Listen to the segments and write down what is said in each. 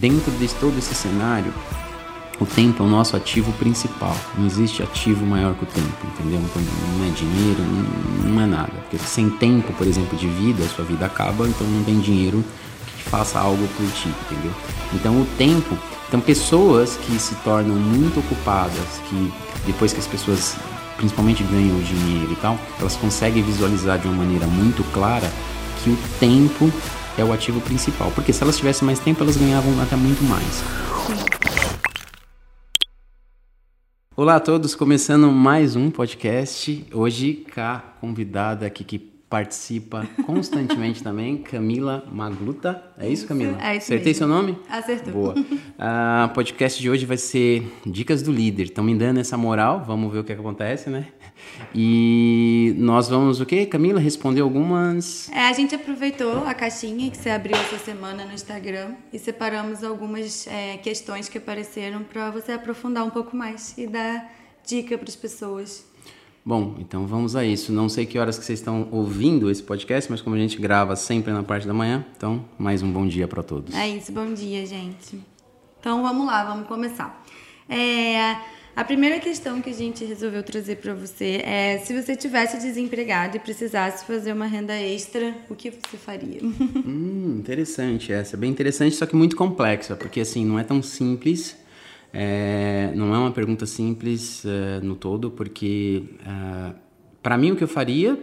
dentro de todo esse cenário, o tempo é o nosso ativo principal. Não existe ativo maior que o tempo, entendeu? Então não é dinheiro, não, não é nada. Porque sem tempo, por exemplo, de vida, a sua vida acaba, então não tem dinheiro que faça algo por ti, entendeu? Então o tempo, então pessoas que se tornam muito ocupadas, que depois que as pessoas principalmente ganham dinheiro e tal, elas conseguem visualizar de uma maneira muito clara que o tempo é o ativo principal. Porque se elas tivessem mais tempo, elas ganhavam até muito mais. Olá a todos, começando mais um podcast. Hoje a convidada aqui que participa constantemente também, Camila Magluta. É isso, Camila? É isso Acertei mesmo. seu nome? Acertou. Boa. O podcast de hoje vai ser Dicas do Líder. Estão me dando essa moral, vamos ver o que, que acontece, né? E nós vamos o quê? Camila responder algumas. É, a gente aproveitou a caixinha que você abriu essa semana no Instagram e separamos algumas é, questões que apareceram para você aprofundar um pouco mais e dar dica para as pessoas. Bom, então vamos a isso. Não sei que horas que vocês estão ouvindo esse podcast, mas como a gente grava sempre na parte da manhã, então mais um bom dia para todos. É isso, bom dia, gente. Então vamos lá, vamos começar. É, a primeira questão que a gente resolveu trazer para você é se você tivesse desempregado e precisasse fazer uma renda extra, o que você faria? Hum, interessante essa, bem interessante, só que muito complexa, porque assim não é tão simples. É, não é uma pergunta simples é, no todo, porque é, para mim o que eu faria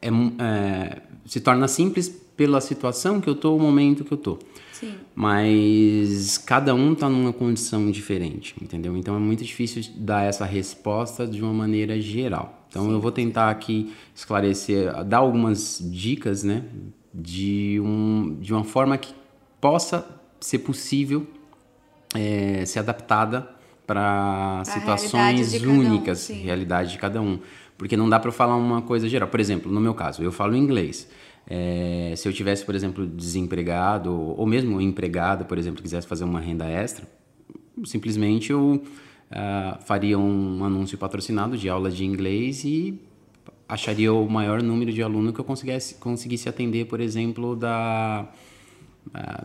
é, é, se torna simples pela situação que eu tô, o momento que eu tô. Sim. Mas cada um tá numa condição diferente, entendeu? Então é muito difícil dar essa resposta de uma maneira geral. Então Sim. eu vou tentar aqui esclarecer, dar algumas dicas, né, de, um, de uma forma que possa ser possível é, ser adaptada para situações realidade um, únicas, sim. realidade de cada um. Porque não dá para falar uma coisa geral. Por exemplo, no meu caso, eu falo inglês. É, se eu tivesse, por exemplo, desempregado ou mesmo empregado, por exemplo, quisesse fazer uma renda extra, simplesmente eu ah, faria um anúncio patrocinado de aula de inglês e acharia o maior número de alunos que eu conseguisse, conseguisse atender, por exemplo, da,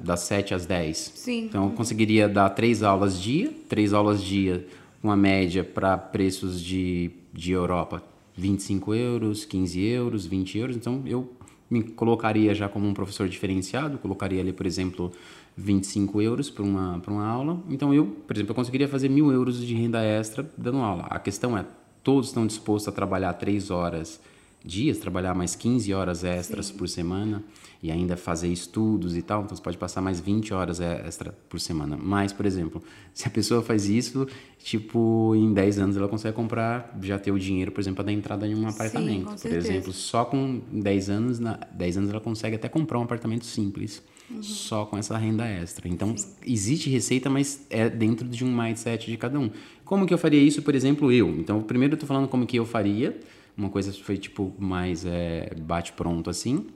das 7 às 10. Sim. Então eu conseguiria dar três aulas dia, três aulas dia, uma média para preços de, de Europa, 25 euros, 15 euros, 20 euros. Então eu me colocaria já como um professor diferenciado, colocaria ali, por exemplo, 25 euros para uma, uma aula. Então eu, por exemplo, eu conseguiria fazer mil euros de renda extra dando aula. A questão é, todos estão dispostos a trabalhar três horas dias, trabalhar mais 15 horas extras por semana e ainda fazer estudos e tal, então você pode passar mais 20 horas extra por semana. Mas, por exemplo, se a pessoa faz isso, tipo, em 10 anos ela consegue comprar, já ter o dinheiro, por exemplo, para dar entrada em um apartamento. com por certeza. exemplo, só com 10 anos, na, 10 anos ela consegue até comprar um apartamento simples. Só com essa renda extra. Então, existe receita, mas é dentro de um mindset de cada um. Como que eu faria isso, por exemplo, eu? Então, primeiro eu tô falando como que eu faria. Uma coisa foi, tipo, mais é, bate-pronto, assim.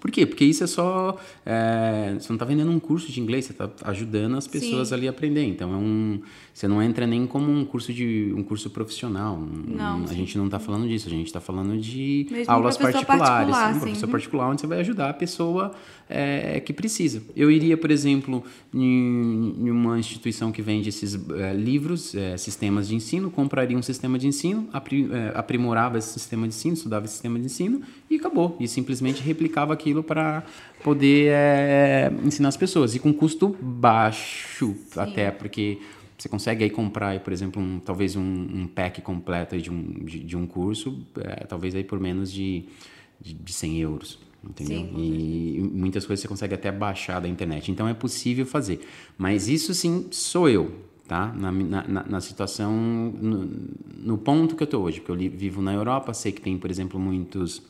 Por quê? Porque isso é só. é, você não está vendendo um curso de inglês, você está ajudando as pessoas Sim. ali a aprender. Então é um. Você não entra nem como um curso de um curso profissional. Um- Não, a gente não está falando disso, a gente está falando de Mesmo aulas particulares. particular, um professor particular onde você vai ajudar a pessoa é, que precisa. Eu iria, por exemplo, em, em uma instituição que vende esses é, livros, é, sistemas de ensino, compraria um sistema de ensino, é, aprimorava esse sistema de ensino, estudava esse sistema de ensino e acabou. E simplesmente replicava aquilo para poder é, ensinar as pessoas. E com custo baixo, até porque você consegue aí comprar, aí, por exemplo, um, talvez um, um pack completo de, um, de, de um curso, é, talvez aí por menos de, de, de 100 euros. Entendeu? Sim, e muitas coisas você consegue até baixar da internet. Então é possível fazer. Mas isso sim sou eu, tá? Na, na, na- na situação, no, no ponto que eu estou hoje. Porque eu li- vivo na Europa, sei que tem, por exemplo, muitos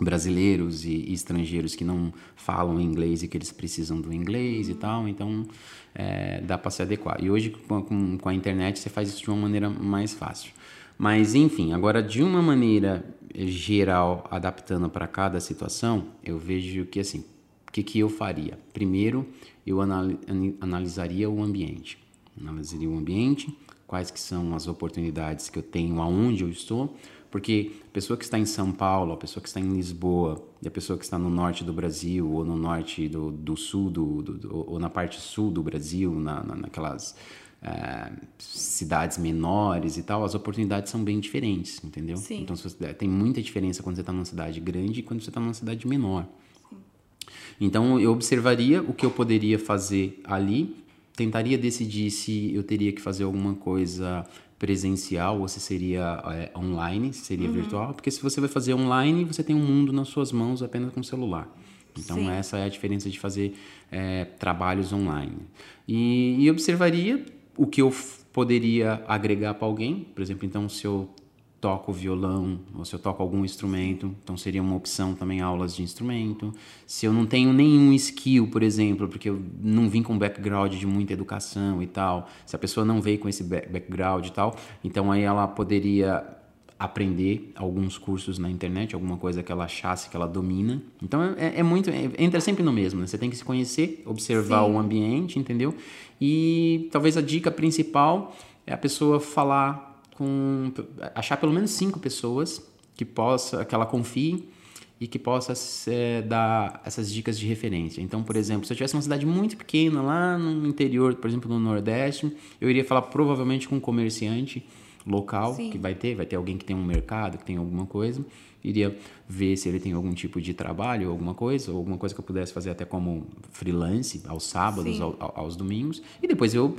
brasileiros e, e estrangeiros que não falam inglês e que eles precisam do inglês e tal, então é, dá para se adequar. E hoje com, com, com a internet você faz isso de uma maneira mais fácil. Mas enfim, agora de uma maneira geral, adaptando para cada situação, eu vejo que assim, o que, que eu faria? Primeiro, eu ani- analisaria o ambiente. Analisaria o ambiente, quais que são as oportunidades que eu tenho aonde eu estou, Porque a pessoa que está em São Paulo, a pessoa que está em Lisboa, e a pessoa que está no norte do Brasil, ou no norte do, do sul, do, do, ou na parte sul do Brasil, na, na naquelas é, cidades menores e tal, as oportunidades são bem diferentes, entendeu? Sim. Então você, tem muita diferença quando você está numa cidade grande e quando você está numa cidade menor. Sim. Então eu observaria o que eu poderia fazer ali, tentaria decidir se eu teria que fazer alguma coisa presencial ou se seria é, online, se seria uhum. virtual, porque se você vai fazer online, você tem um mundo nas suas mãos apenas com o celular. Então Sim. essa é a diferença de fazer é, trabalhos online. E, e observaria o que eu poderia agregar para alguém, por exemplo, então se eu toco violão ou se eu toco algum instrumento, então seria uma opção também aulas de instrumento. Se eu não tenho nenhum skill, por exemplo, porque eu não vim com background de muita educação e tal, se a pessoa não veio com esse background e tal, então aí ela poderia aprender alguns cursos na internet, alguma coisa que ela achasse que ela domina. Então é, é muito, é, entra sempre no mesmo, né? Você tem que se conhecer, observar Sim. o ambiente, entendeu? E talvez a dica principal é a pessoa falar com achar pelo menos cinco pessoas que possa, que ela confie e que possa é, dar essas dicas de referência. Então, por exemplo, se eu tivesse uma cidade muito pequena lá no interior, por exemplo, no Nordeste, eu iria falar provavelmente com um comerciante local Sim. que vai ter, vai ter alguém que tem um mercado, que tem alguma coisa, iria ver se ele tem algum tipo de trabalho, alguma coisa, ou alguma coisa que eu pudesse fazer até como freelance, aos sábados, ao, aos domingos, e depois eu,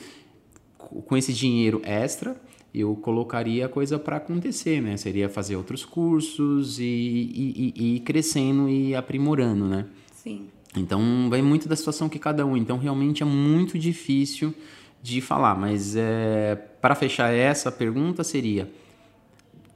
com esse dinheiro extra, eu colocaria a coisa para acontecer, né? Seria fazer outros cursos e, e, e, e ir crescendo e aprimorando, né? Sim. Então, vai muito da situação que cada um. Então, realmente é muito difícil de falar, mas é, para fechar essa pergunta seria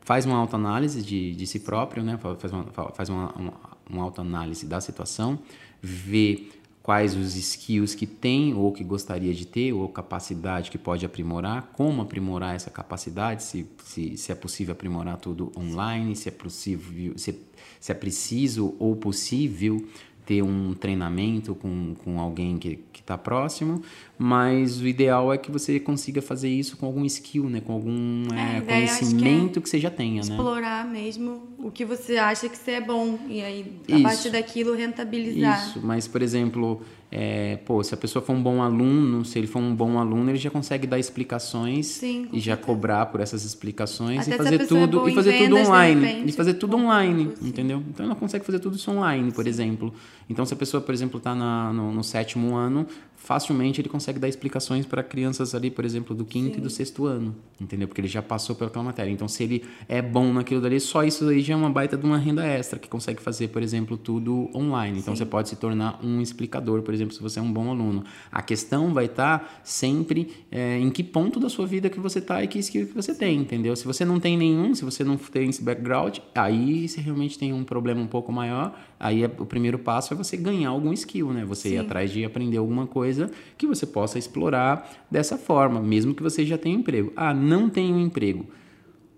faz uma autoanálise de, de si próprio, né? faz uma, faz uma, uma, uma autoanálise da situação, vê quais os skills que tem ou que gostaria de ter, ou capacidade que pode aprimorar, como aprimorar essa capacidade, se, se, se é possível aprimorar tudo online, se é possível, se, se é preciso ou possível ter um treinamento com, com alguém que está próximo, mas o ideal é que você consiga fazer isso com algum skill, né? Com algum é, é, conhecimento que, é que, você já tenha, explorar né? Explorar mesmo o que você acha que você é bom e aí a isso. partir daquilo rentabilizar. Isso, mas por exemplo, é, pô, se a pessoa for um bom aluno, se ele for um bom aluno, ele já consegue dar explicações Sim, e já cobrar por essas explicações Até e fazer tudo é e fazer tudo online, repente, e fazer tudo online, entendeu? Então ela consegue fazer tudo isso online, por Sim. exemplo. Então se a pessoa, por exemplo, está no, no sétimo ano, facilmente ele consegue dar explicações para crianças ali, por exemplo, do quinto Sim. e do sexto ano, entendeu? Porque ele já passou pelaquela matéria. Então, se ele é bom naquilo dali, só isso aí já é uma baita de uma renda extra, que consegue fazer, por exemplo, tudo online. Então, Sim. você pode se tornar um explicador, por exemplo, se você é um bom aluno. A questão vai estar tá sempre é, em que ponto da sua vida que você está e que skill que você tem, entendeu? Se você não tem nenhum, se você não tem esse background, aí você realmente tem um problema um pouco maior, aí é, o primeiro passo é você ganhar algum skill, né? Você Sim. ir atrás de aprender alguma coisa que você possa explorar dessa forma, mesmo que você já tenha um emprego. Ah, não tenho emprego.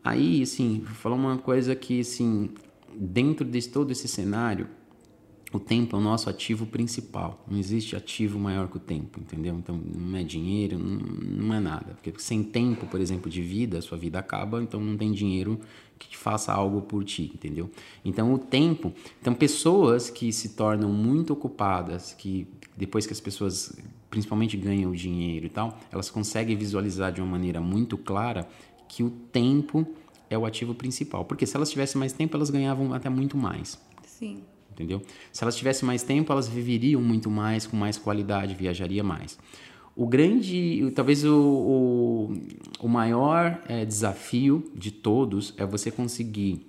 Aí, assim, vou falar uma coisa que, assim, dentro de todo esse cenário, o tempo é o nosso ativo principal. Não existe ativo maior que o tempo, entendeu? Então não é dinheiro, não, não é nada. Porque sem tempo, por exemplo, de vida, sua vida acaba, então não tem dinheiro que te faça algo por ti, entendeu? Então o tempo, então pessoas que se tornam muito ocupadas, que depois que as pessoas principalmente ganham o dinheiro e tal, elas conseguem visualizar de uma maneira muito clara que o tempo é o ativo principal. Porque se elas tivessem mais tempo, elas ganhavam até muito mais. Sim entendeu? Se elas tivessem mais tempo, elas viveriam muito mais, com mais qualidade, viajaria mais. O grande, talvez o, o, o maior é, desafio de todos é você conseguir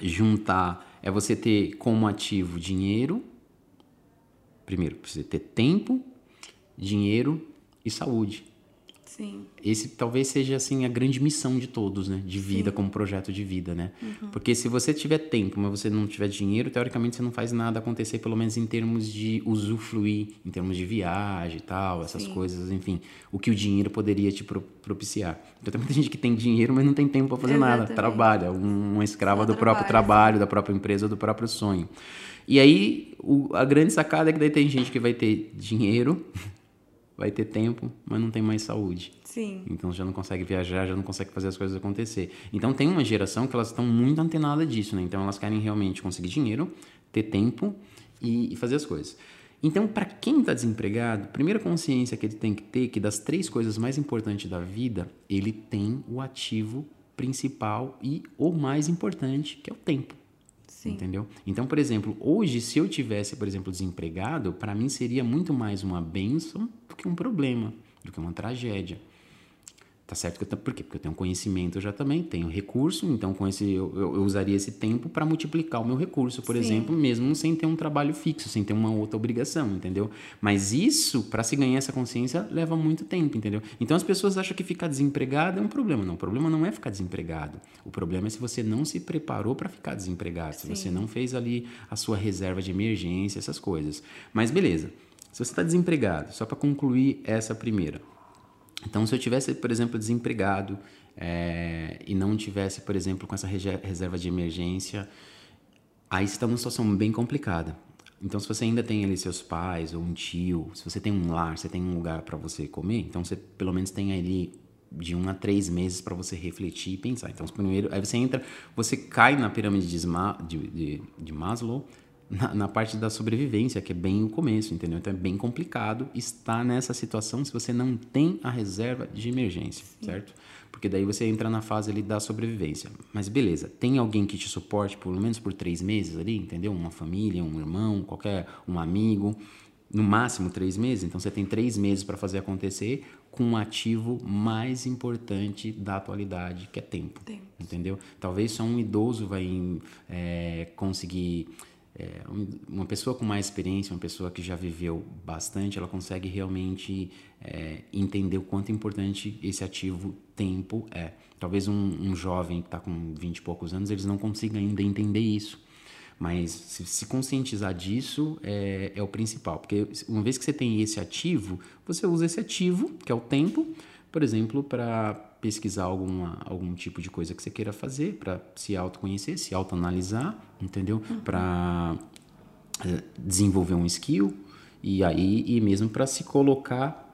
juntar, é você ter como ativo dinheiro, primeiro, precisa ter tempo, dinheiro e saúde. Sim. Esse talvez seja assim a grande missão de todos, né? De vida, Sim. como projeto de vida, né? Uhum. Porque se você tiver tempo, mas você não tiver dinheiro, teoricamente você não faz nada acontecer, pelo menos em termos de usufruir, em termos de viagem e tal, essas Sim. coisas, enfim. O que o dinheiro poderia te propiciar. Então tem muita gente que tem dinheiro, mas não tem tempo para fazer Exatamente. nada. Trabalha, um, uma escrava Só do próprio trabalho, da própria empresa, do próprio sonho. E aí, o, a grande sacada é que daí tem gente que vai ter dinheiro vai ter tempo, mas não tem mais saúde. Sim. Então já não consegue viajar, já não consegue fazer as coisas acontecer. Então tem uma geração que elas estão muito antenadas disso, né? Então elas querem realmente conseguir dinheiro, ter tempo e, e fazer as coisas. Então, para quem está desempregado, primeira consciência que ele tem que ter é que das três coisas mais importantes da vida, ele tem o ativo principal e o mais importante, que é o tempo. Sim. Entendeu? Então, por exemplo, hoje, se eu tivesse, por exemplo, desempregado, para mim seria muito mais uma benção do que um problema, do que uma tragédia. Tá certo que eu, por quê? Porque eu tenho conhecimento já também, tenho recurso, então com esse eu, eu, eu usaria esse tempo para multiplicar o meu recurso, por Sim. exemplo, mesmo sem ter um trabalho fixo, sem ter uma outra obrigação, entendeu? Mas isso, para se ganhar essa consciência, leva muito tempo, entendeu? Então as pessoas acham que ficar desempregado é um problema. Não, o problema não é ficar desempregado. O problema é se você não se preparou para ficar desempregado, se Sim. você não fez ali a sua reserva de emergência, essas coisas. Mas beleza. Se você está desempregado, só para concluir essa primeira, então, se eu tivesse, por exemplo, desempregado é, e não tivesse, por exemplo, com essa reserva de emergência, aí você está numa situação bem complicada. Então, se você ainda tem ali seus pais ou um tio, se você tem um lar, você tem um lugar para você comer, então você pelo menos tem ali de um a três meses para você refletir e pensar. Então, primeiro, aí você entra, você cai na pirâmide de, de, de Maslow, na, na parte da sobrevivência, que é bem o começo, entendeu? Então é bem complicado estar nessa situação se você não tem a reserva de emergência, certo? Porque daí você entra na fase ali da sobrevivência. Mas beleza, tem alguém que te suporte pelo menos por três meses ali, entendeu? Uma família, um irmão, qualquer um amigo, no máximo três meses. Então você tem três meses para fazer acontecer com um ativo mais importante da atualidade, que é tempo. Tempo. Entendeu? Talvez só um idoso vai é, conseguir. É, um- uma pessoa com mais experiência, uma pessoa que já viveu bastante, ela consegue realmente é, entender o quanto importante esse ativo tempo é. Talvez um, um jovem que está com 20 e poucos anos, eles não consigam ainda entender isso. Mas se, se conscientizar disso é, é o principal. Porque uma vez que você tem esse ativo, você usa esse ativo, que é o tempo, por exemplo, para pesquisar alguma, algum tipo de coisa que você queira fazer, para se autoconhecer, se autoanalisar, entendeu? Para eh, desenvolver um skill e aí e mesmo para se colocar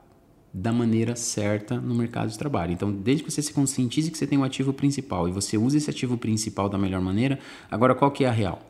da maneira certa no mercado de trabalho. Então, desde que você se conscientize que você tem um ativo principal e você usa esse ativo principal da melhor maneira, agora qual que é a real?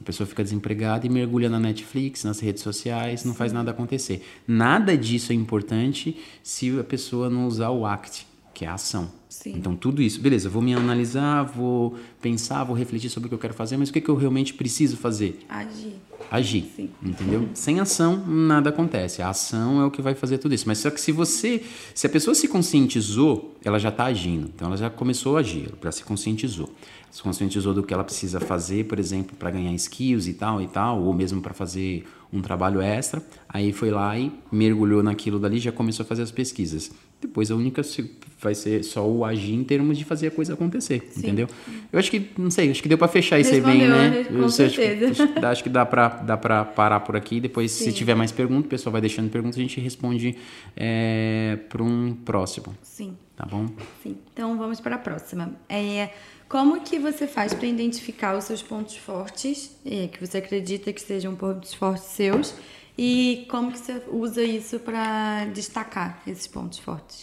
A pessoa fica desempregada e mergulha na Netflix, nas redes sociais, não faz nada acontecer. Nada disso é importante se a pessoa não usar o ACT, que é a ação. Sim. Então, tudo isso, beleza, vou me analisar, vou pensar, vou refletir sobre o que eu quero fazer, mas o que, que eu realmente preciso fazer? Agir. agir. Sim. Entendeu? Sem ação, nada acontece. A ação é o que vai fazer tudo isso. Mas só que se você. Se a pessoa se conscientizou, ela já está agindo. Então ela já começou a agir, ela se conscientizou. Se conscientizou do que ela precisa fazer, por exemplo, para ganhar skills e tal e tal, ou mesmo para fazer um trabalho extra. Aí foi lá e mergulhou naquilo dali, já começou a fazer as pesquisas. Depois a única se- vai ser só o agir em termos de fazer a coisa acontecer, entendeu? Eu acho que, não sei, acho que deu para fechar isso aí bem, né? Com que- certeza. acho que- acho que dá para dá pra parar por aqui. Depois, se Sim. tiver mais perguntas, o pessoal vai deixando perguntas, a gente responde é, para um próximo, Sim. tá bom? Sim. Então vamos para a próxima. É, como que você faz para identificar os seus pontos fortes, é, que você acredita que sejam pontos fortes seus, e como que você usa isso para destacar esses pontos fortes?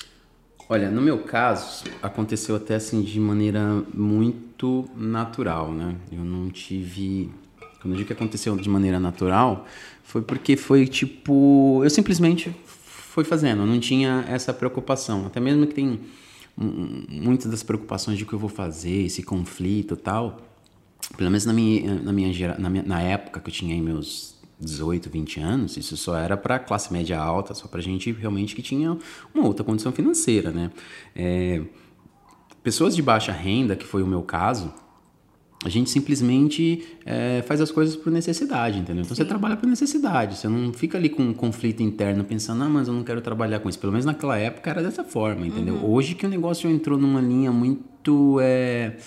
Olha, no meu caso, aconteceu até assim de maneira muito natural, né? Eu não tive. Quando eu digo que aconteceu de maneira natural, foi porque foi tipo. Eu simplesmente fui fazendo, eu não tinha essa preocupação. Até mesmo que tem muitas das preocupações de o que eu vou fazer, esse conflito tal. Pelo menos na minha, na minha, na minha- na época que eu tinha aí meus 18, 20 anos, isso só era para classe média alta, só para gente realmente que tinha uma outra condição financeira, né? É, pessoas de baixa renda, que foi o meu caso, a gente simplesmente é, faz as coisas por necessidade, entendeu? Então você trabalha por necessidade, você não fica ali com um conflito interno pensando, ah, mas eu não quero trabalhar com isso. Pelo menos naquela época era dessa forma, entendeu? Hoje que o negócio entrou numa linha muito, é,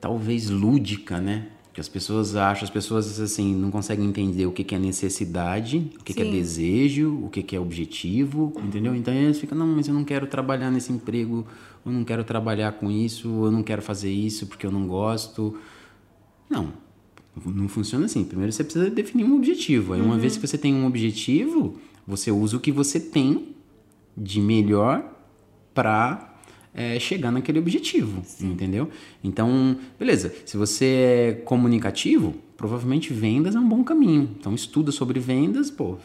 talvez lúdica, né? Que as pessoas acham, as pessoas assim não conseguem entender o que, que é necessidade, o que, que é desejo, o que, que é objetivo, entendeu? Então eles ficam, não, mas eu não quero trabalhar nesse emprego, eu não quero trabalhar com isso, eu não quero fazer isso porque eu não gosto. Não, não funciona assim. Primeiro você precisa definir um objetivo. Aí, uma vez que você tem um objetivo, você usa o que você tem de melhor para é, chegar naquele objetivo, Sim. entendeu? Então, beleza, se você é comunicativo, provavelmente vendas é um bom caminho. Então, estuda sobre vendas, pô.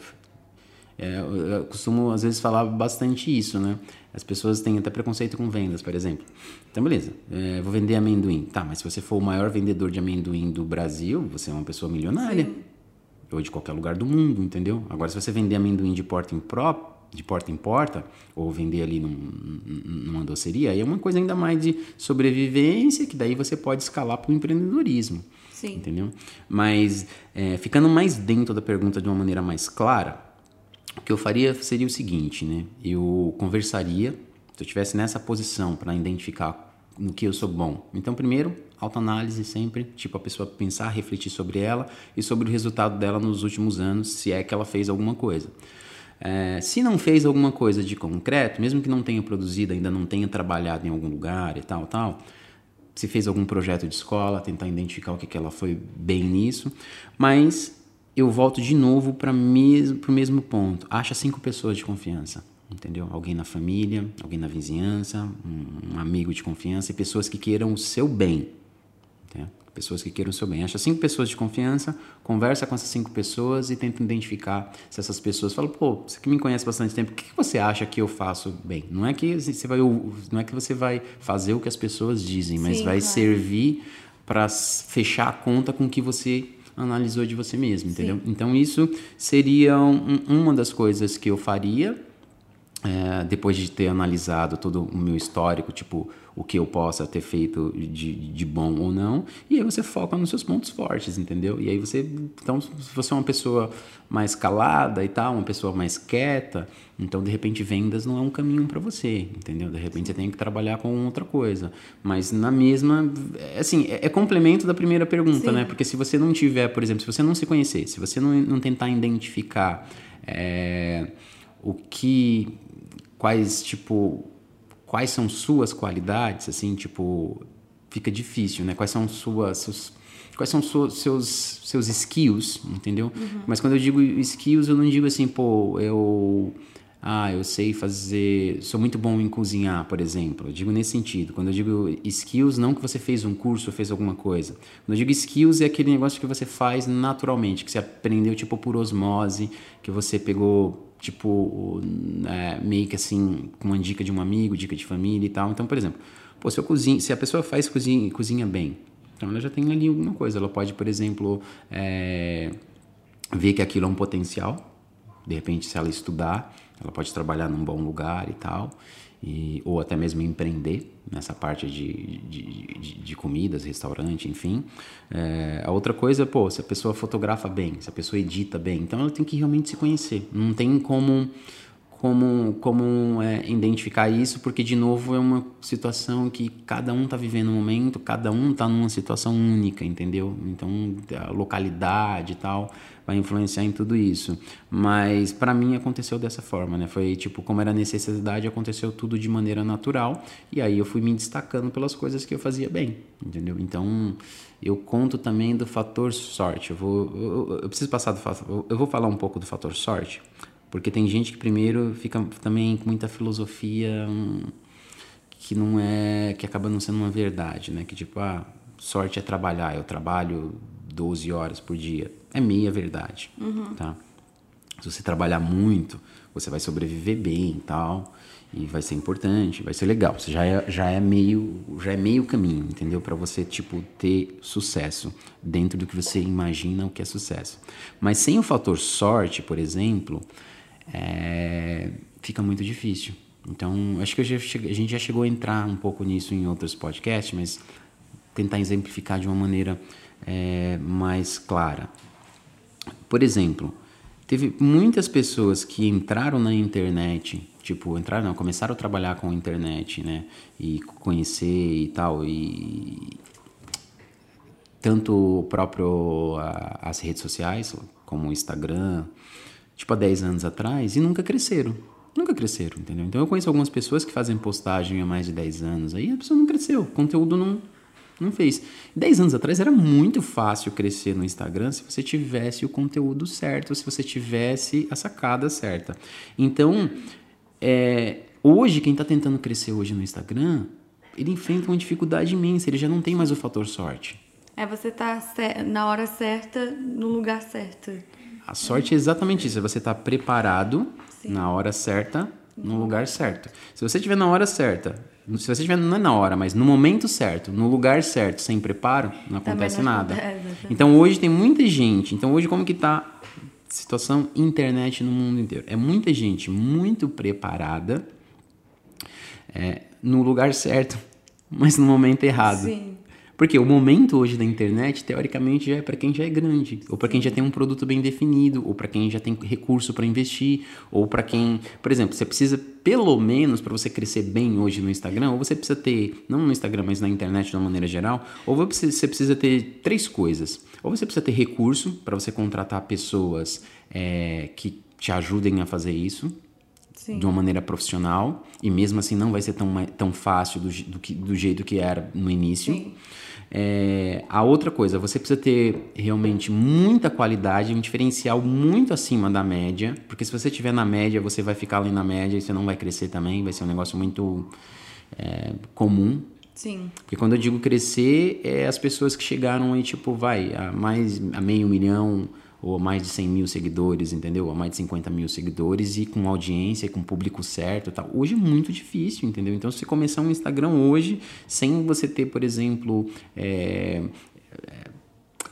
É, eu costumo, às vezes, falar bastante isso, né? As pessoas têm até preconceito com vendas, por exemplo. Então, beleza, é, vou vender amendoim. Tá, mas se você for o maior vendedor de amendoim do Brasil, você é uma pessoa milionária. Sim. Ou de qualquer lugar do mundo, entendeu? Agora, se você vender amendoim de porta em pró, de porta em porta, ou vender ali num, numa doceria, aí é uma coisa ainda mais de sobrevivência, que daí você pode escalar para o empreendedorismo. Sim. Entendeu? Mas, é, ficando mais dentro da pergunta de uma maneira mais clara, o que eu faria seria o seguinte, né? Eu conversaria, se eu estivesse nessa posição para identificar no que eu sou bom. Então, primeiro, autoanálise sempre, tipo a pessoa pensar, refletir sobre ela e sobre o resultado dela nos últimos anos, se é que ela fez alguma coisa. É, se não fez alguma coisa de concreto, mesmo que não tenha produzido, ainda não tenha trabalhado em algum lugar e tal, tal, se fez algum projeto de escola, tentar identificar o que, que ela foi bem nisso, mas eu volto de novo para o mesmo, mesmo ponto. Acha cinco pessoas de confiança, entendeu? Alguém na família, alguém na vizinhança, um, um amigo de confiança e pessoas que queiram o seu bem, entendeu? Pessoas que queiram o seu bem. Acha cinco pessoas de confiança, conversa com essas cinco pessoas e tenta identificar se essas pessoas falam, pô, você que me conhece bastante tempo, o que você acha que eu faço bem? Não é que você vai, não é que você vai fazer o que as pessoas dizem, mas Sim, vai claro. servir para fechar a conta com o que você analisou de você mesmo, entendeu? Sim. Então isso seria um, uma das coisas que eu faria é, depois de ter analisado todo o meu histórico, tipo, o que eu possa ter feito de, de bom ou não, e aí você foca nos seus pontos fortes, entendeu? E aí você, então, se você é uma pessoa mais calada e tal, uma pessoa mais quieta, então de repente vendas não é um caminho para você, entendeu? De repente você tem que trabalhar com outra coisa, mas na mesma, é, assim, é, é complemento da primeira pergunta, Sim. né? Porque se você não tiver, por exemplo, se você não se conhecer, se você não, não tentar identificar é, o que quais, tipo, quais são suas qualidades, assim, tipo, fica difícil, né? Quais são suas, seus, quais são seus, seus, seus skills, entendeu? Uhum. Mas quando eu digo skills, eu não digo assim, pô, eu ah, eu sei fazer, sou muito bom em cozinhar, por exemplo. Eu digo nesse sentido. Quando eu digo skills, não que você fez um curso ou fez alguma coisa. Quando eu digo skills, é aquele negócio que você faz naturalmente, que você aprendeu tipo por osmose, que você pegou tipo é, meio que assim com uma dica de um amigo, dica de família e tal. Então, por exemplo, pô, se eu cozinho, se a pessoa faz cozinha, cozinha bem, então ela já tem ali alguma coisa. Ela pode, por exemplo, é, ver que aquilo é um potencial. De repente, se ela estudar ela pode trabalhar num bom lugar e tal, e, ou até mesmo empreender nessa parte de, de, de, de comidas, restaurante, enfim. É, a outra coisa, pô, se a pessoa fotografa bem, se a pessoa edita bem, então ela tem que realmente se conhecer. Não tem como como, como é, identificar isso, porque, de novo, é uma situação que cada um está vivendo um momento, cada um está numa situação única, entendeu? Então, a localidade e tal vai influenciar em tudo isso. Mas, para mim, aconteceu dessa forma, né? Foi, tipo, como era necessidade, aconteceu tudo de maneira natural, e aí eu fui me destacando pelas coisas que eu fazia bem, entendeu? Então, eu conto também do fator sorte. Eu, vou, eu, eu preciso passar do fator... Eu vou falar um pouco do fator sorte, porque tem gente que primeiro fica também com muita filosofia hum, que não é. que acaba não sendo uma verdade, né? Que tipo, ah, sorte é trabalhar, eu trabalho 12 horas por dia. É meia verdade, uhum. tá? Se você trabalhar muito, você vai sobreviver bem e tal, e vai ser importante, vai ser legal. Você já é, já é meio já é meio caminho, entendeu? Para você tipo ter sucesso dentro do que você imagina o que é sucesso. Mas sem o fator sorte, por exemplo, é, fica muito difícil. Então, acho que a gente já chegou a entrar um pouco nisso em outros podcasts, mas tentar exemplificar de uma maneira é, mais clara. Por exemplo, teve muitas pessoas que entraram na internet, tipo, entraram, não, começaram a trabalhar com a internet, né, e conhecer e tal, e tanto o próprio as redes sociais, como o Instagram, tipo há 10 anos atrás e nunca cresceram. Nunca cresceram, entendeu? Então eu conheço algumas pessoas que fazem postagem há mais de 10 anos aí a pessoa não cresceu, o conteúdo não, não fez. 10 anos atrás era muito fácil crescer no Instagram se você tivesse o conteúdo certo, se você tivesse a sacada certa. Então, é, hoje, quem está tentando crescer hoje no Instagram, ele enfrenta uma dificuldade imensa, ele já não tem mais o fator sorte. É você tá na hora certa, no lugar certo. A sorte é exatamente isso, é você estar tá preparado Sim. na hora certa, no lugar certo. Se você estiver na hora certa, se você estiver não é na hora, mas no momento certo, no lugar certo, sem preparo, não acontece não nada. Acontece. Então hoje tem muita gente. Então hoje como que tá situação internet no mundo inteiro? É muita gente muito preparada é, no lugar certo, mas no momento errado. Sim. Porque o momento hoje da internet, teoricamente, já é para quem já é grande, ou para quem já tem um produto bem definido, ou para quem já tem recurso para investir, ou para quem, por exemplo, você precisa pelo menos para você crescer bem hoje no Instagram, ou você precisa ter, não no Instagram, mas na internet de uma maneira geral, ou você precisa ter três coisas. Ou você precisa ter recurso para você contratar pessoas é, que te ajudem a fazer isso, Sim. de uma maneira profissional e mesmo assim não vai ser tão, tão fácil do, do, que, do jeito que era no início. É, a outra coisa, você precisa ter realmente muita qualidade, um diferencial muito acima da média, porque se você estiver na média, você vai ficar ali na média e você não vai crescer também, vai ser um negócio muito é, comum. Sim. Porque quando eu digo crescer, é as pessoas que chegaram aí, tipo, vai, a mais a meio milhão, ou a mais de 100 mil seguidores, entendeu? A mais de 50 mil seguidores e com audiência, com público certo tal. Hoje é muito difícil, entendeu? Então, se você começar um Instagram hoje, sem você ter, por exemplo, é,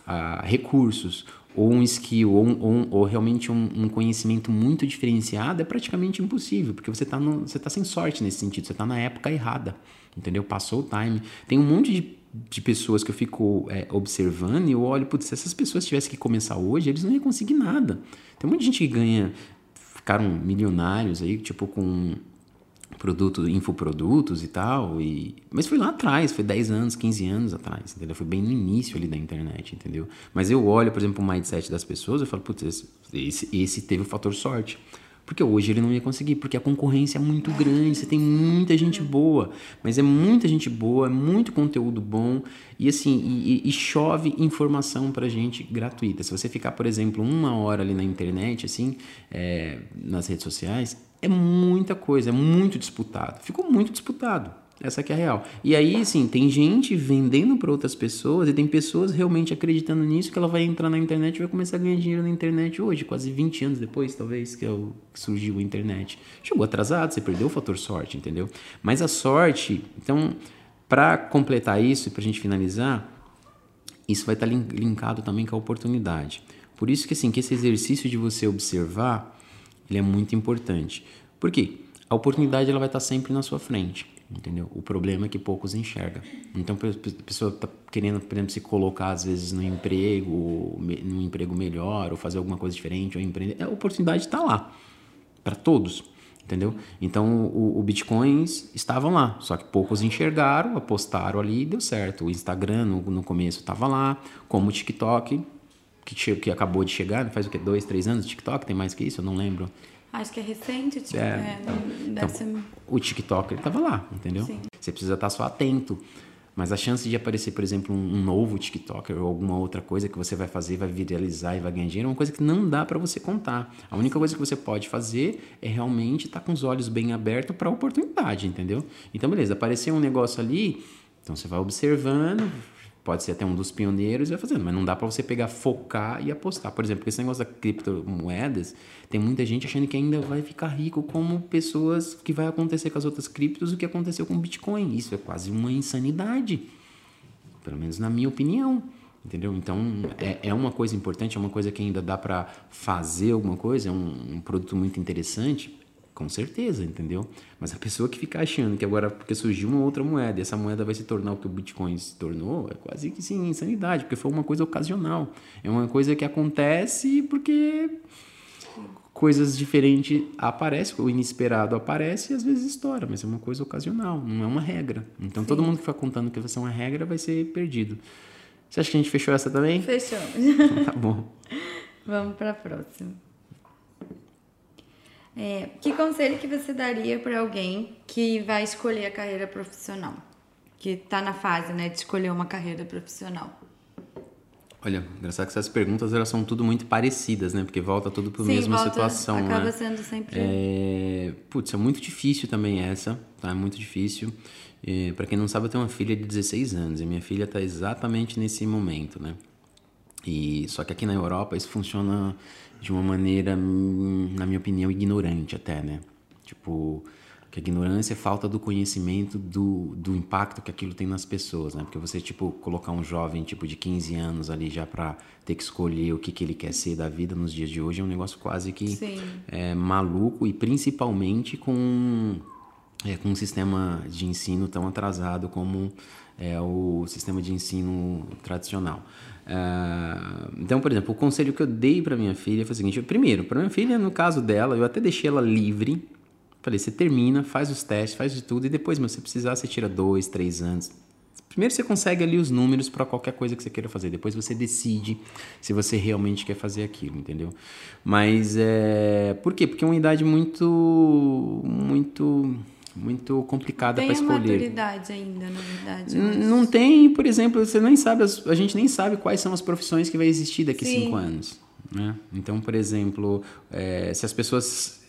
é, recursos ou um skill, ou, ou, ou realmente um, um, conhecimento muito diferenciado, é praticamente impossível, porque você está tá sem sorte nesse sentido, você está na época errada, entendeu? Passou o time. Tem um monte de de pessoas que eu fico é, observando e eu olho, putz, se essas pessoas tivessem que começar hoje, eles não iam conseguir nada. Tem muita gente que ganha, ficaram milionários aí, tipo, com produto, infoprodutos e tal, e... mas foi lá atrás, foi 10 anos, 15 anos atrás, entendeu? Foi bem no início ali da internet, entendeu? Mas eu olho, por exemplo, o mindset das pessoas, eu falo, putz, esse, esse teve o fator sorte. Porque hoje ele não ia conseguir, porque a concorrência é muito grande, você tem muita gente boa, mas é muita gente boa, é muito conteúdo bom e assim, e, e chove informação pra gente gratuita. Se você ficar, por exemplo, uma hora ali na internet, assim, é, nas redes sociais, é muita coisa, é muito disputado. Ficou muito disputado. Essa que é a real. E aí, assim, tem gente vendendo para outras pessoas e tem pessoas realmente acreditando nisso que ela vai entrar na internet e vai começar a ganhar dinheiro na internet hoje, quase 20 anos depois, talvez, que, é que surgiu a internet. Chegou atrasado, você perdeu o fator sorte, entendeu? Mas a sorte, então, para completar isso e para a gente finalizar, isso vai estar tá linkado também com a oportunidade. Por isso que, assim, que esse exercício de você observar, ele é muito importante. Por quê? A oportunidade ela vai estar tá sempre na sua frente entendeu? O problema é que poucos enxergam. Então, a pessoa está querendo, por exemplo, se colocar às vezes no emprego, num emprego melhor, ou fazer alguma coisa diferente, ou empreender. A oportunidade está lá, para todos, entendeu? Então, o, o Bitcoins estavam lá, só que poucos enxergaram, apostaram ali e deu certo. O Instagram, no, no começo, estava lá, como o TikTok, que, que acabou de chegar, faz o que? Dois, três anos? TikTok tem mais que isso? Eu não lembro. Acho que é recente, tipo, é, é, então, ser... O TikTok ele tava lá, entendeu? Sim. Você precisa estar só atento. Mas a chance de aparecer, por exemplo, um, novo TikToker ou alguma outra coisa que você vai fazer, vai viralizar e vai ganhar dinheiro, é uma coisa que não dá para você contar. A única coisa que você pode fazer é realmente estar tá com os olhos bem abertos para a oportunidade, entendeu? Então, beleza, apareceu um negócio ali, então você vai observando, pode ser até um dos pioneiros e vai fazendo, mas não dá para você pegar, focar e apostar. Por exemplo, esse negócio da criptomoedas, tem muita gente achando que ainda vai ficar rico como pessoas que vai acontecer com as outras criptos o que aconteceu com o Bitcoin. Isso é quase uma insanidade, pelo menos na minha opinião. Entendeu? Então é, é uma coisa importante, é uma coisa que ainda dá para fazer alguma coisa, é um, um produto muito interessante, com certeza, entendeu? Mas a pessoa que fica achando que agora, porque surgiu uma outra moeda, e essa moeda vai se tornar o que o Bitcoin se tornou, é quase que sim, insanidade, porque foi uma coisa ocasional. É uma coisa que acontece porque coisas diferentes aparecem, o inesperado aparece e às vezes estoura, mas é uma coisa ocasional, não é uma regra. Então sim. todo mundo que for contando que vai ser uma regra vai ser perdido. Você acha que a gente fechou essa também? Fechou. Tá bom. Vamos para a próxima. É, que conselho que você daria para alguém que vai escolher a carreira profissional? Que está na fase né, de escolher uma carreira profissional? Olha, engraçado que essas perguntas elas são tudo muito parecidas, né? Porque volta tudo para a mesma volta, situação, acaba né? sendo sempre. É... Putz, é muito difícil também essa, tá? É muito difícil. É, para quem não sabe, eu tenho uma filha de 16 anos e minha filha está exatamente nesse momento, né? E só que aqui na Europa isso funciona de uma maneira, na minha opinião, ignorante até, né? Tipo, que a ignorância é falta do conhecimento do, do impacto que aquilo tem nas pessoas, né? Porque você, tipo, colocar um jovem, tipo, de 15 anos ali já para ter que escolher o que, que ele quer ser da vida nos dias de hoje é um negócio quase que é, maluco e principalmente com, é, com um sistema de ensino tão atrasado como é o sistema de ensino tradicional. Uh, então, por exemplo, o conselho que eu dei para minha filha foi o seguinte: primeiro, para minha filha, no caso dela, eu até deixei ela livre Falei, você termina, faz os testes, faz de tudo e depois, meu, se precisar, você tira dois, três anos. Primeiro você consegue ali os números para qualquer coisa que você queira fazer. Depois você decide se você realmente quer fazer aquilo, entendeu? Mas é. Por quê? Porque é uma idade muito. muito muito complicada para escolher. Tem maturidade ainda, na verdade. Mas... Não tem, por exemplo, você nem sabe, a gente nem sabe quais são as profissões que vai existir daqui a cinco anos. Né? Então, por exemplo, é, se as pessoas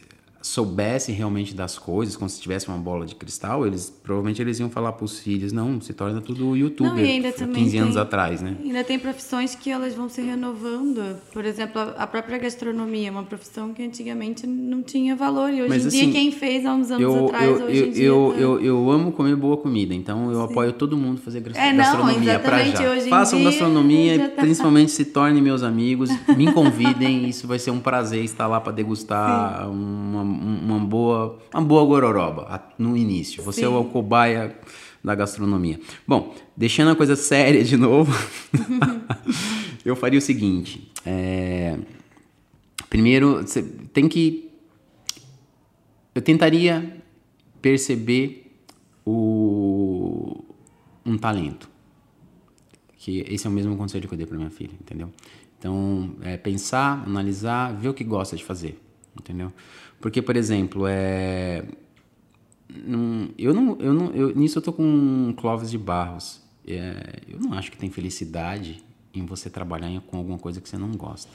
soubessem realmente das coisas, como se tivesse uma bola de cristal, eles provavelmente eles iam falar para os filhos, não, se torna tudo youtuber. Não, e ainda 15 tem, anos atrás, né? Ainda tem profissões que elas vão se renovando. Por exemplo, a própria gastronomia, uma profissão que antigamente não tinha valor e hoje Mas, em assim, dia quem fez há uns anos eu, atrás, eu, hoje eu, em dia eu, tá... eu, eu amo comer boa comida, então eu Sim. apoio todo mundo fazer gastronomia é, não, para já. Hoje Façam dia, gastronomia, tá... principalmente se tornem meus amigos, me convidem, isso vai ser um prazer estar lá para degustar uma, uma boa uma boa gororoba no início. Você Sim. é o cobaia da gastronomia. Bom, deixando a coisa séria de novo, eu faria o seguinte: é, primeiro, você tem que. Eu tentaria perceber o, um talento. Que esse é o mesmo conselho que eu dei para minha filha, entendeu? Então, é pensar, analisar, ver o que gosta de fazer, entendeu? Porque, por exemplo, é... eu não, eu não, eu, nisso eu tô com Clóvis de Barros. É, eu não acho que tem felicidade em você trabalhar com alguma coisa que você não gosta,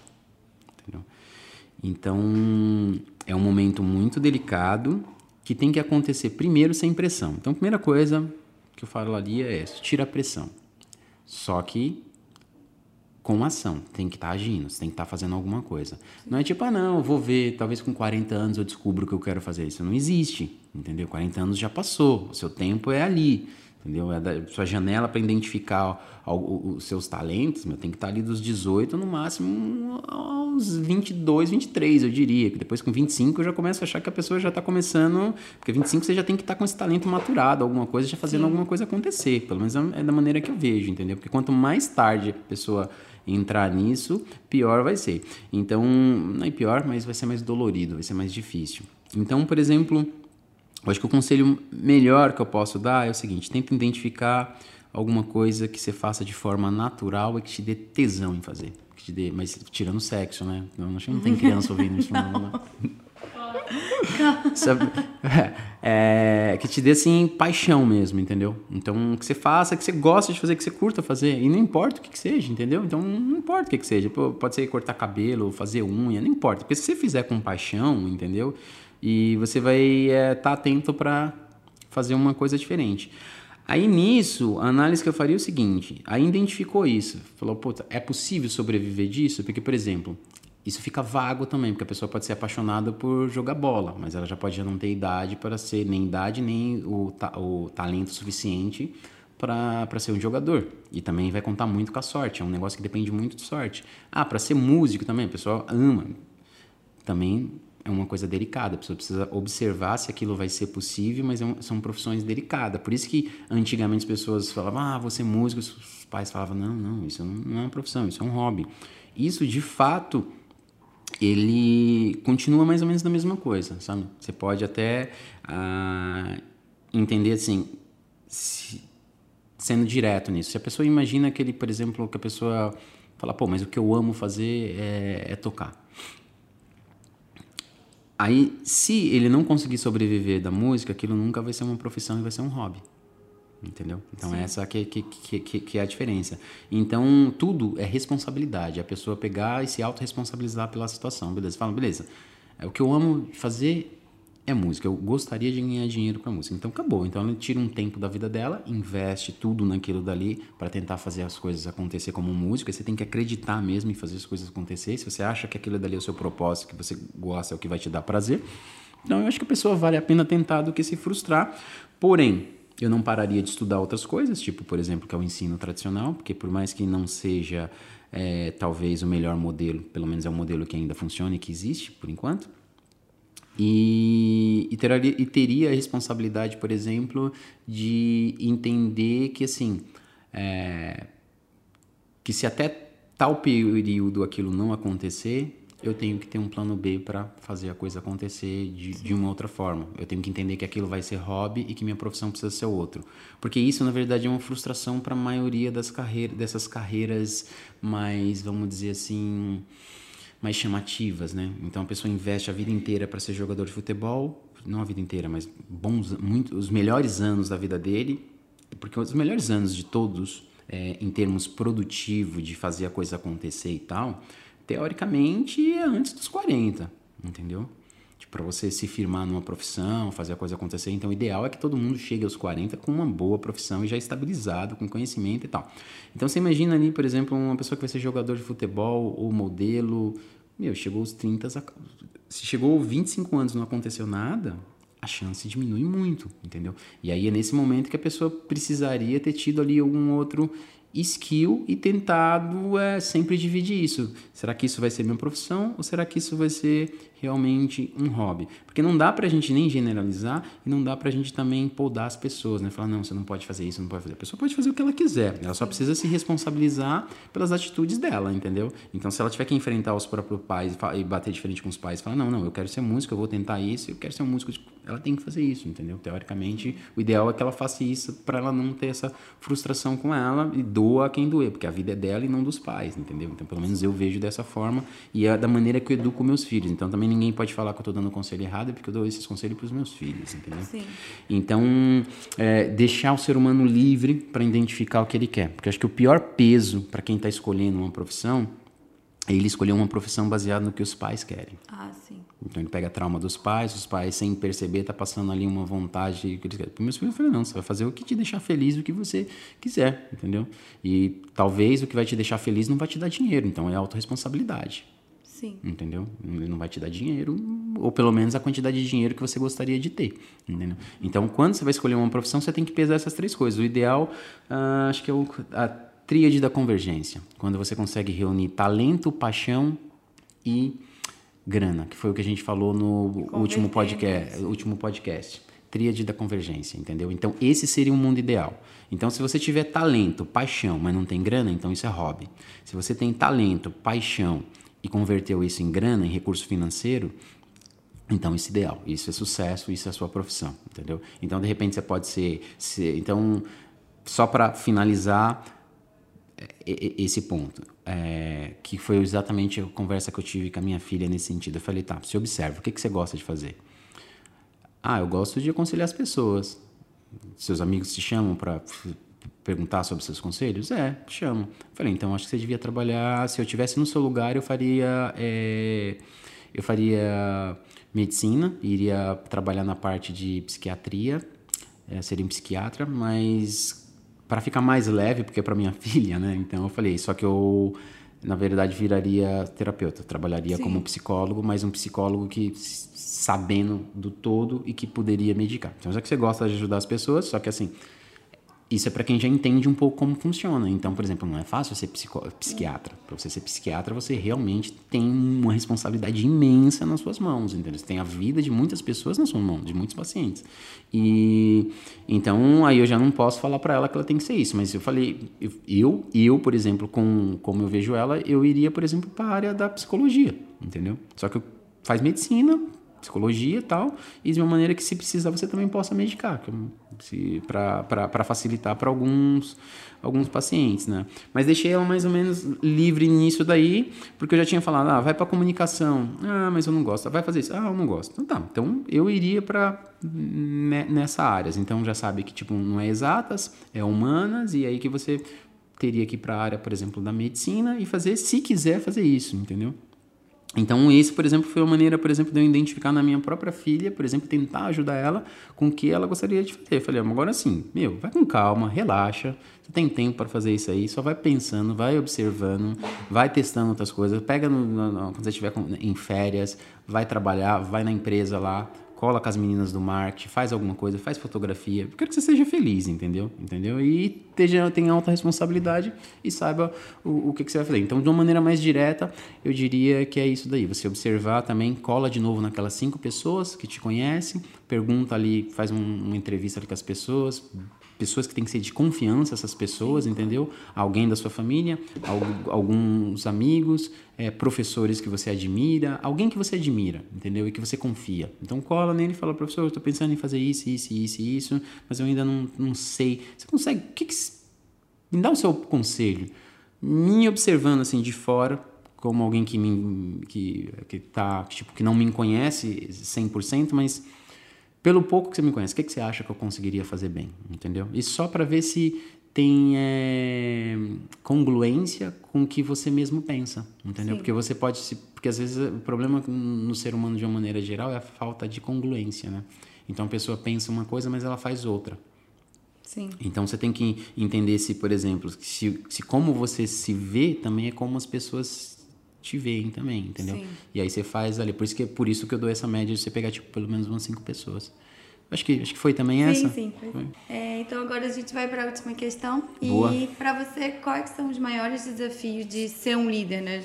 entendeu? Então, é um momento muito delicado que tem que acontecer primeiro sem pressão. Então, a primeira coisa que eu falo ali é isso, tira a pressão. Só que com ação, tem que estar tá agindo, você tem que estar tá fazendo alguma coisa. Não é tipo, ah, não, eu vou ver, talvez com 40 anos eu descubro que eu quero fazer isso. Não existe, entendeu? 40 anos já passou, o seu tempo é ali, entendeu? É da, sua janela para identificar os seus talentos, meu, tem que estar tá ali dos 18 no máximo aos 22, 23, eu diria. Que depois com 25 eu já começo a achar que a pessoa já está começando, porque 25 você já tem que estar tá com esse talento maturado, alguma coisa, já fazendo Sim. alguma coisa acontecer. Pelo menos é, é da maneira que eu vejo, entendeu? Porque quanto mais tarde a pessoa entrar nisso, pior vai ser. Então, não é pior, mas vai ser mais dolorido, vai ser mais difícil. Então, por exemplo, eu acho que o conselho melhor que eu posso dar é o seguinte: tenta identificar alguma coisa que você faça de forma natural e que te dê tesão em fazer. Que te dê, mas tirando sexo, né? Não, não tem criança ouvindo isso. Não, não. É, que te dê assim paixão mesmo, entendeu? Então que você faça, que você gosta de fazer, que você curta fazer. E não importa o que, que seja, entendeu? Então não importa o que, que seja. Pode ser cortar cabelo, fazer unha, não importa. Porque se você fizer com paixão, entendeu? E você vai estar é, tá atento para fazer uma coisa diferente. Aí nisso, a análise que eu faria é o seguinte: aí identificou isso, falou, puta, é possível sobreviver disso? Porque, por exemplo, isso fica vago também, porque a pessoa pode ser apaixonada por jogar bola, mas ela já pode já não ter idade para ser, nem idade, nem o, ta, o talento suficiente para ser um jogador. E também vai contar muito com a sorte, é um negócio que depende muito de sorte. Ah, para ser músico também, a pessoa ama. Também é uma coisa delicada, a pessoa precisa observar se aquilo vai ser possível, mas é são profissões delicadas. Por isso que antigamente as pessoas falavam, ah, você músico, os pais falavam, não, não, isso não é uma profissão, isso é um hobby. Isso, de fato, ele continua mais ou menos da mesma coisa, sabe? Você pode até ah, entender assim, se, sendo direto nisso. Se a pessoa imagina aquele, por exemplo, que a pessoa fala, pô, mas o que eu amo fazer é, é tocar. Aí, se ele não conseguir sobreviver da música, aquilo nunca vai ser uma profissão e vai ser um hobby. Entendeu? Então, Sim. essa que, que, que, que, é a diferença. Então, tudo é responsabilidade. A pessoa pegar e se autorresponsabilizar pela situação. Beleza? Fala, beleza. É, o que eu amo fazer é música. Eu gostaria de ganhar dinheiro com a música. Então, acabou. Então, ela tira um tempo da vida dela, investe tudo naquilo dali para tentar fazer as coisas acontecer como músico. E você tem que acreditar mesmo em fazer as coisas acontecer. Se você acha que aquilo dali é o seu propósito, que você gosta, é o que vai te dar prazer. Então, eu acho que a pessoa vale a pena tentar do que se frustrar. Porém, eu não pararia de estudar outras coisas, tipo, por exemplo, que é o ensino tradicional, porque por mais que não seja é, talvez o melhor modelo, pelo menos é um modelo que ainda funciona e que existe por enquanto. E, e, teria, e teria a responsabilidade, por exemplo, de entender que assim é, que se até tal período aquilo não acontecer, eu tenho que ter um plano B para fazer a coisa acontecer de, de uma outra forma. Eu tenho que entender que aquilo vai ser hobby e que minha profissão precisa ser outro. Porque isso, na verdade, é uma frustração para a maioria das carreiras, dessas carreiras mais, vamos dizer assim, mais chamativas, né? Então a pessoa investe a vida inteira para ser jogador de futebol, não a vida inteira, mas bons, muito, os melhores anos da vida dele, porque os melhores anos de todos, é, em termos produtivo, de fazer a coisa acontecer e tal, teoricamente, é antes dos 40, entendeu? Tipo, para você se firmar numa profissão, fazer a coisa acontecer. Então, o ideal é que todo mundo chegue aos 40 com uma boa profissão e já estabilizado, com conhecimento e tal. Então, você imagina ali, por exemplo, uma pessoa que vai ser jogador de futebol ou modelo. Meu, chegou aos 30, se chegou aos 25 anos e não aconteceu nada, a chance diminui muito, entendeu? E aí é nesse momento que a pessoa precisaria ter tido ali algum outro skill e tentado é, sempre dividir isso. Será que isso vai ser minha profissão ou será que isso vai ser realmente um hobby? Porque não dá pra gente nem generalizar e não dá pra gente também podar as pessoas, né? Falar, não, você não pode fazer isso, não pode fazer. A pessoa pode fazer o que ela quiser, ela só precisa se responsabilizar pelas atitudes dela, entendeu? Então, se ela tiver que enfrentar os próprios pais e bater de frente com os pais, falar, não, não, eu quero ser músico, eu vou tentar isso, eu quero ser um músico, ela tem que fazer isso, entendeu? Teoricamente, o ideal é que ela faça isso para ela não ter essa frustração com ela e doa quem doer, porque a vida é dela e não dos pais, entendeu? Então, pelo menos eu vejo dessa forma e é da maneira que eu educo meus filhos. Então, também ninguém pode falar que eu estou dando conselho errado, porque eu dou esses conselhos para os meus filhos, entendeu? Sim. Então, é, deixar o ser humano livre para identificar o que ele quer. Porque acho que o pior peso para quem está escolhendo uma profissão é ele escolher uma profissão baseada no que os pais querem. Ah, sim. Então ele pega a trauma dos pais, os pais, sem perceber, tá passando ali uma vontade que eles querem. Para meus filhos, eu falei, não, você vai fazer o que te deixar feliz, o que você quiser, entendeu? E talvez o que vai te deixar feliz não vai te dar dinheiro, então é autorresponsabilidade. Sim. Entendeu? Ele não vai te dar dinheiro, ou pelo menos a quantidade de dinheiro que você gostaria de ter. Entendeu? Então, quando você vai escolher uma profissão, você tem que pesar essas três coisas. O ideal, uh, acho que é o, a tríade da convergência. Quando você consegue reunir talento, paixão e grana, que foi o que a gente falou no último podcast, último podcast. Tríade da convergência, entendeu? Então, esse seria um mundo ideal. Então, se você tiver talento, paixão, mas não tem grana, então isso é hobby. Se você tem talento, paixão e converteu isso em grana, em recurso financeiro, então isso é ideal, isso é sucesso, isso é a sua profissão, entendeu? Então de repente você pode ser, ser então só para finalizar é, esse ponto, é, que foi exatamente a conversa que eu tive com a minha filha nesse sentido. Eu falei, tá, se observa, o que, que você gosta de fazer? Ah, eu gosto de aconselhar as pessoas. Seus amigos te chamam para perguntar sobre seus conselhos? É, chama. Falei, então acho que você devia trabalhar. Se eu tivesse no seu lugar, eu faria, é, eu faria medicina, iria trabalhar na parte de psiquiatria, é, seria um psiquiatra, mas para ficar mais leve, porque é para minha filha, né? Então eu falei, só que eu na verdade viraria terapeuta, trabalharia Sim. como psicólogo, mas um psicólogo que sabendo do todo e que poderia medicar. Então já que você gosta de ajudar as pessoas, só que assim, isso é para quem já entende um pouco como funciona. Então, por exemplo, não é fácil ser psiquiatra. Para você ser psiquiatra, você realmente tem uma responsabilidade imensa nas suas mãos, entendeu? Você tem a vida de muitas pessoas nas suas mãos, de muitos pacientes. E então, aí eu já não posso falar para ela que ela tem que ser isso, mas eu falei, eu, eu, por exemplo, com como eu vejo ela, eu iria, por exemplo, para a área da psicologia, entendeu? Só que faz medicina, psicologia e tal, e de uma maneira que se precisar você também possa medicar, para facilitar para alguns alguns pacientes, né? Mas deixei ela mais ou menos livre nisso daí, porque eu já tinha falado, ah, vai para comunicação, ah, mas eu não gosto, vai fazer isso, ah, eu não gosto, então tá, então eu iria para nessa área, então já sabe que tipo não é exatas, é humanas e aí que você teria que ir para a área, por exemplo, da medicina e fazer, se quiser fazer isso, entendeu? Então, esse, por exemplo, foi uma maneira, por exemplo, de eu identificar na minha própria filha, por exemplo, tentar ajudar ela com o que ela gostaria de fazer. Eu falei, agora sim, meu, vai com calma, relaxa, você tem tempo para fazer isso aí, só vai pensando, vai observando, vai testando outras coisas, pega no, no, quando você estiver em férias, vai trabalhar, vai na empresa lá, cola com as meninas do marketing, faz alguma coisa, faz fotografia. Eu quero que você seja feliz, entendeu? Entendeu? E tenha, tenha alta responsabilidade e saiba o, o que, que, você vai fazer. Então, de uma maneira mais direta, eu diria que é isso daí. Você observar também, cola de novo naquelas cinco pessoas que te conhecem, pergunta ali, faz um, uma entrevista ali com as pessoas, pessoas que têm que ser de confiança, essas pessoas, entendeu? Alguém da sua família, alguns amigos, é, professores que você admira, alguém que você admira, entendeu? E que você confia. Então cola nele e fala, professor, eu estou pensando em fazer isso, isso, isso, isso, mas eu ainda não, não sei. Você consegue. Que que, me dá o seu conselho. Me observando assim de fora, como alguém que me que que tá tipo que não me conhece 100%, mas pelo pouco que você me conhece, o que, que você acha que eu conseguiria fazer bem? Entendeu? E só para ver se tem é, congruência com o que você mesmo pensa, entendeu? Sim. Porque você pode se, porque às vezes o problema no ser humano de uma maneira geral é a falta de congruência, né? Então a pessoa pensa uma coisa, mas ela faz outra. Sim. Então você tem que entender se, por exemplo, se, se como você se vê também é como as pessoas te veem também, entendeu? Sim. E aí você faz ali. Por isso que por isso que eu dou essa média de você pegar, tipo, pelo menos umas cinco pessoas. Acho que, acho que foi também sim, essa? Sim, foi. É, então agora a gente vai para a última questão. Boa. E para você, quais são os maiores desafios de ser um líder, né?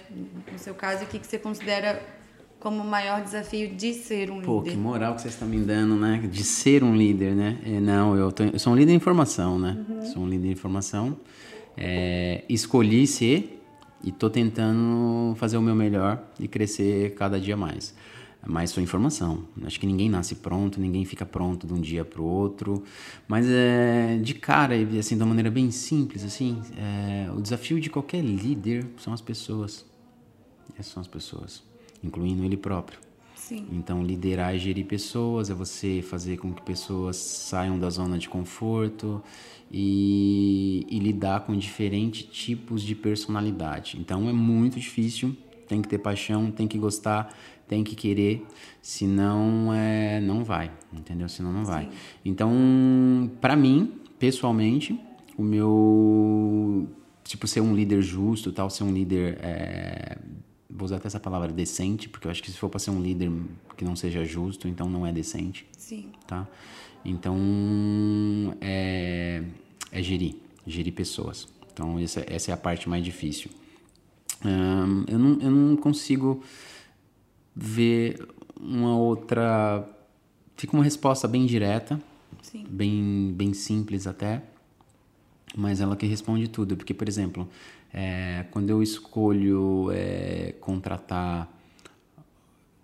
No seu caso, o que, que você considera como o maior desafio de ser um Pô, líder? Pô, que moral que vocês estão me dando, né? De ser um líder, né? É, não, eu, tô, eu sou um líder de informação, né? Uhum. Sou um líder de informação. É, escolhi ser e tô tentando fazer o meu melhor e crescer cada dia mais. Mas sua informação. Acho que ninguém nasce pronto, ninguém fica pronto de um dia para o outro. Mas é, de cara, assim, de uma maneira bem simples, assim, é, o desafio de qualquer líder são as pessoas. Essas são as pessoas, incluindo ele próprio. Sim. Então, liderar e gerir pessoas é você fazer com que pessoas saiam da zona de conforto e, e lidar com diferentes tipos de personalidade. Então, é muito difícil. Tem que ter paixão, tem que gostar, tem que querer, senão é, não vai, entendeu? Senão não vai. Sim. Então, para mim, pessoalmente, o meu tipo ser um líder justo, tal, ser um líder é, vou usar até essa palavra decente, porque eu acho que se for para ser um líder que não seja justo, então não é decente. Sim. Tá? Então, é, é gerir, gerir pessoas. Então, essa, essa é a parte mais difícil. Um, eu, não, eu não consigo ver uma outra. Fica uma resposta bem direta, Sim. bem, bem simples até, mas ela que responde tudo. Porque, por exemplo, é, quando eu escolho é, contratar.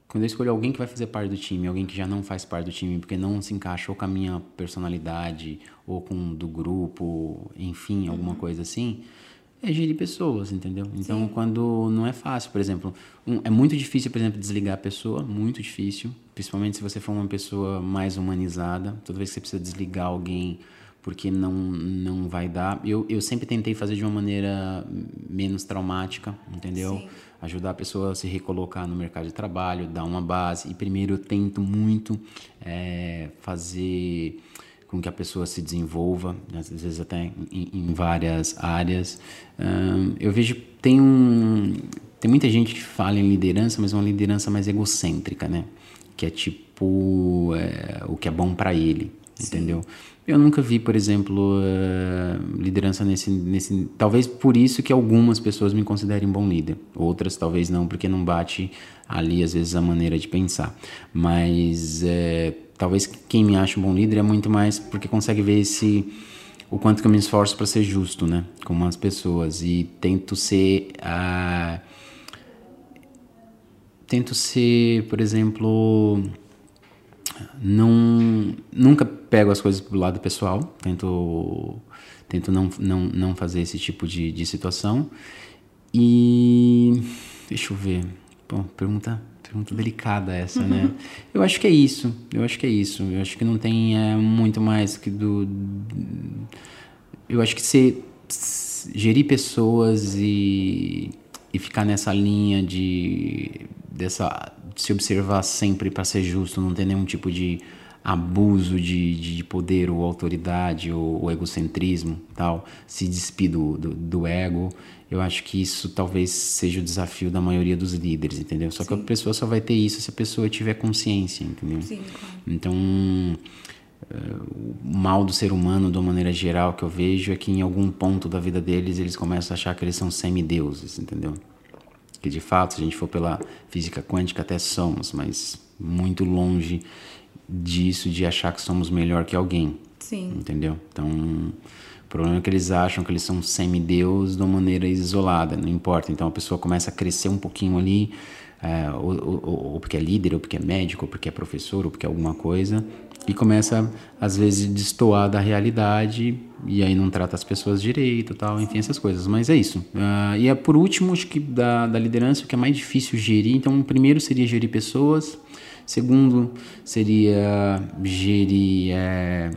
Quando eu escolho alguém que vai fazer parte do time, alguém que já não faz parte do time, porque não se encaixa ou com a minha personalidade, ou com do grupo, enfim, alguma uhum. coisa assim, é gerir pessoas, entendeu? Então, Sim. quando não é fácil, por exemplo, um, é muito difícil, por exemplo, desligar a pessoa, muito difícil, principalmente se você for uma pessoa mais humanizada. Toda vez que você precisa desligar alguém porque não, não vai dar. Eu, eu sempre tentei fazer de uma maneira menos traumática, entendeu? Sim. Ajudar a pessoa a se recolocar no mercado de trabalho, dar uma base. E primeiro eu tento muito é, fazer com que a pessoa se desenvolva, às vezes até em, em várias áreas. Um, eu vejo tem um tem muita gente que fala em liderança, mas é uma liderança mais egocêntrica, né? Que é tipo é, o que é bom para ele. Entendeu? Eu nunca vi, por exemplo, uh, liderança nesse, nesse. Talvez por isso que algumas pessoas me considerem bom líder. Outras talvez não, porque não bate ali, às vezes, a maneira de pensar. Mas uh, talvez quem me acha um bom líder é muito mais porque consegue ver esse. O quanto que eu me esforço para ser justo, né? Com as pessoas. E tento ser. Uh, tento ser, por exemplo, não nunca pego as coisas pro lado pessoal, tento tento não, não, não fazer esse tipo de, de situação. E deixa eu ver. Bom, pergunta pergunta delicada essa, né? Uhum. Eu acho que é isso. Eu acho que é isso. Eu acho que não tem é, muito mais que do. Eu acho que ser gerir pessoas e, e ficar nessa linha de dessa de se observar sempre para ser justo, não ter nenhum tipo de abuso de, de poder ou autoridade ou, ou egocentrismo tal, se despir do, do, do, ego. Eu acho que isso talvez seja o desafio da maioria dos líderes, entendeu? Só Sim. que a pessoa só vai ter isso se a pessoa tiver consciência, entendeu? Sim, claro. Então, o mal do ser humano, de uma maneira geral, que eu vejo é que em algum ponto da vida deles eles começam a achar que eles são semideuses, entendeu? Que de fato, se a gente for pela física quântica, até somos, mas muito longe disso de achar que somos melhor que alguém. Sim. Entendeu? Então, o problema é que eles acham que eles são semideus de uma maneira isolada, não importa. Então a pessoa começa a crescer um pouquinho ali, é, ou, ou, ou, porque é líder, ou porque é médico, ou porque é professor, ou porque é alguma coisa, e começa às vezes a destoar da realidade e aí não trata as pessoas direito, tal, enfim, essas coisas. Mas é isso. Uh, e é por último, acho que da, da liderança, o que é mais difícil gerir. Então, o primeiro seria gerir pessoas, segundo seria gerir é,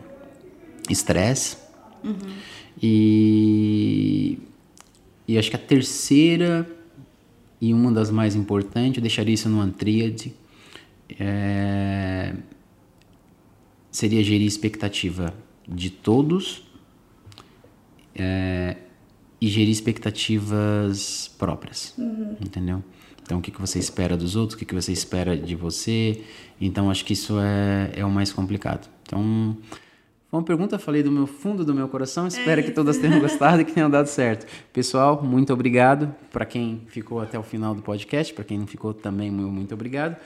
estresse, uhum. e, e acho que a terceira e uma das mais importantes, eu deixaria isso numa tríade, é, seria gerir expectativa de todos é, e gerir expectativas próprias, uhum. entendeu? Então, o que, que você espera dos outros, o que, que você espera de você. Então, acho que isso é, é o mais complicado. Então, foi uma pergunta, falei do meu fundo do meu coração. Espero é que todas tenham gostado e que tenham dado certo. Pessoal, muito obrigado. Para quem ficou até o final do podcast, para quem não ficou também, muito obrigado.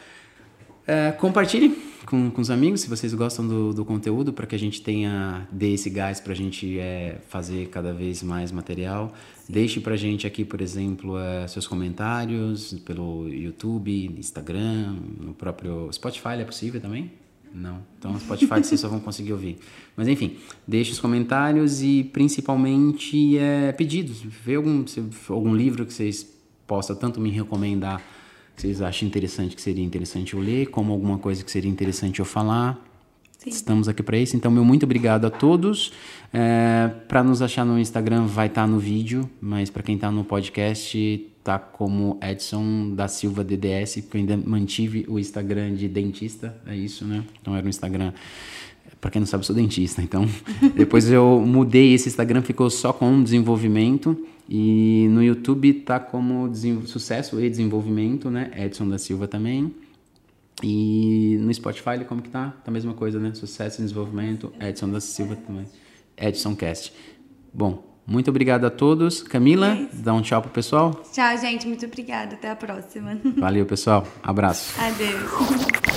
É, compartilhe com, com os amigos se vocês gostam do, do conteúdo para que a gente tenha dê esse gás para a gente é, fazer cada vez mais material. Sim. Deixe para a gente aqui, por exemplo, é, seus comentários pelo YouTube, Instagram, no próprio Spotify é possível também? Não. Então, no Spotify vocês só vão conseguir ouvir. Mas enfim, deixe os comentários e principalmente é, pedidos. Vê algum, se, algum livro que vocês possam tanto me recomendar vocês acham interessante, que seria interessante eu ler, como alguma coisa que seria interessante eu falar. Sim. Estamos aqui para isso. Então, meu muito obrigado a todos. É, para nos achar no Instagram, vai estar tá no vídeo, mas para quem está no podcast, tá como Edson da Silva DDS, porque eu ainda mantive o Instagram de dentista, é isso, né? Então era um Instagram para quem não sabe, eu sou dentista, então depois eu mudei esse Instagram, ficou só com desenvolvimento e no YouTube tá como sucesso e desenvolvimento, né? Edson da Silva também. E no Spotify como que tá? Tá a mesma coisa, né? Sucesso e desenvolvimento, Edson da Silva também. Edson Cast. Bom, muito obrigado a todos. Camila, é dá um tchau pro pessoal. Tchau, gente. Muito obrigada. Até a próxima. Valeu, pessoal. Abraço. Adeus.